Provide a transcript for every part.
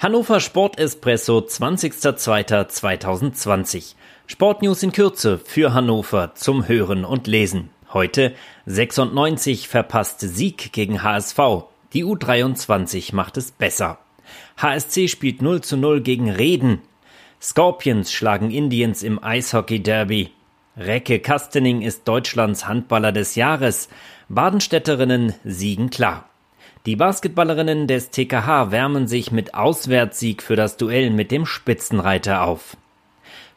Hannover Sport Espresso 20.02.2020. Sportnews in Kürze für Hannover zum Hören und Lesen. Heute 96 verpasste Sieg gegen HSV. Die U23 macht es besser. HSC spielt 0 zu 0 gegen Reden. Scorpions schlagen Indiens im Eishockey Derby. Recke Kastening ist Deutschlands Handballer des Jahres. Badenstädterinnen siegen klar. Die Basketballerinnen des TKH wärmen sich mit Auswärtssieg für das Duell mit dem Spitzenreiter auf.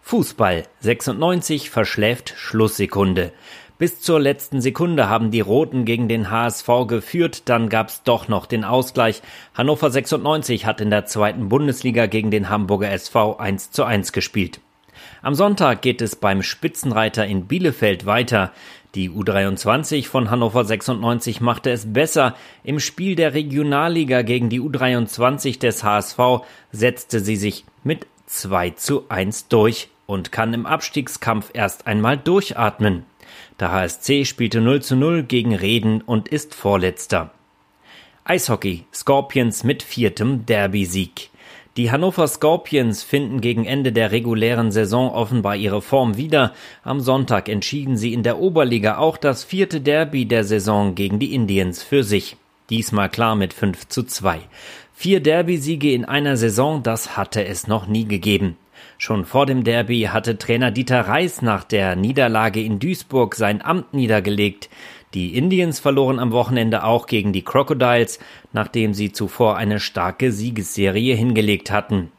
Fußball 96 verschläft Schlusssekunde. Bis zur letzten Sekunde haben die Roten gegen den HSV geführt, dann gab's doch noch den Ausgleich. Hannover 96 hat in der zweiten Bundesliga gegen den Hamburger SV 1 zu 1 gespielt. Am Sonntag geht es beim Spitzenreiter in Bielefeld weiter. Die U23 von Hannover 96 machte es besser. Im Spiel der Regionalliga gegen die U23 des HSV setzte sie sich mit 2 zu 1 durch und kann im Abstiegskampf erst einmal durchatmen. Der HSC spielte 0 zu 0 gegen Reden und ist Vorletzter. Eishockey Scorpions mit viertem Derby-Sieg. Die Hannover Scorpions finden gegen Ende der regulären Saison offenbar ihre Form wieder. Am Sonntag entschieden sie in der Oberliga auch das vierte Derby der Saison gegen die Indians für sich. Diesmal klar mit 5 zu 2. Vier Derby-Siege in einer Saison, das hatte es noch nie gegeben. Schon vor dem Derby hatte Trainer Dieter Reis nach der Niederlage in Duisburg sein Amt niedergelegt. Die Indians verloren am Wochenende auch gegen die Crocodiles, nachdem sie zuvor eine starke Siegesserie hingelegt hatten.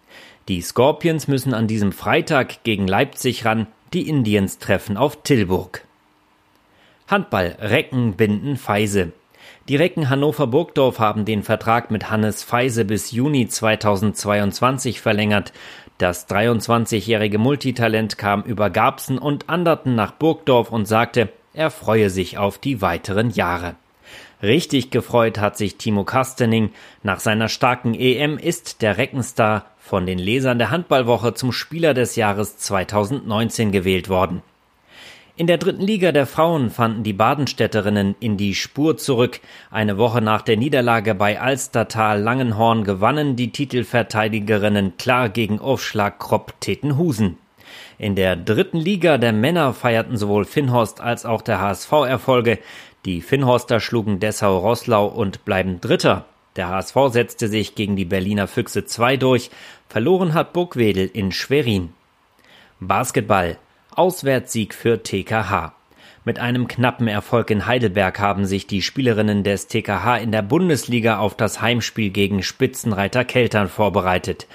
Die Scorpions müssen an diesem Freitag gegen Leipzig ran, die Indians treffen auf Tilburg. Handball Recken binden Feise. Die Recken Hannover Burgdorf haben den Vertrag mit Hannes Feise bis Juni 2022 verlängert. Das 23-jährige Multitalent kam über Garbsen und Anderten nach Burgdorf und sagte, er freue sich auf die weiteren Jahre. Richtig gefreut hat sich Timo Kastening. Nach seiner starken EM ist der Reckenstar von den Lesern der Handballwoche zum Spieler des Jahres 2019 gewählt worden. In der dritten Liga der Frauen fanden die Badenstädterinnen in die Spur zurück. Eine Woche nach der Niederlage bei Alstertal Langenhorn gewannen die Titelverteidigerinnen klar gegen Aufschlag Kropp Tetenhusen. In der dritten Liga der Männer feierten sowohl Finnhorst als auch der HSV Erfolge. Die Finnhorster schlugen Dessau-Rosslau und bleiben Dritter. Der HSV setzte sich gegen die Berliner Füchse 2 durch. Verloren hat Burgwedel in Schwerin. Basketball. Auswärtssieg für TKH. Mit einem knappen Erfolg in Heidelberg haben sich die Spielerinnen des TKH in der Bundesliga auf das Heimspiel gegen Spitzenreiter Keltern vorbereitet.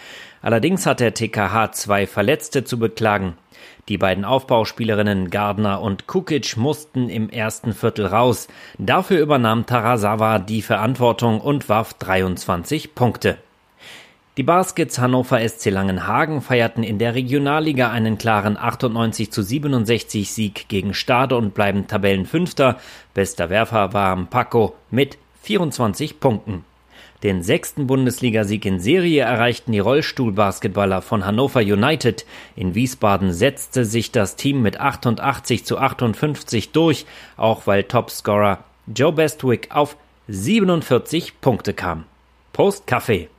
Allerdings hat der TKH zwei Verletzte zu beklagen. Die beiden Aufbauspielerinnen Gardner und Kukic mussten im ersten Viertel raus. Dafür übernahm Tarasawa die Verantwortung und warf 23 Punkte. Die Baskets Hannover SC Langenhagen feierten in der Regionalliga einen klaren 98 zu 67 Sieg gegen Stade und bleiben Tabellenfünfter. Bester Werfer war Paco mit 24 Punkten. Den sechsten Bundesligasieg in Serie erreichten die Rollstuhlbasketballer von Hannover United. In Wiesbaden setzte sich das Team mit 88 zu 58 durch, auch weil Topscorer Joe Bestwick auf 47 Punkte kam. Post Kaffee.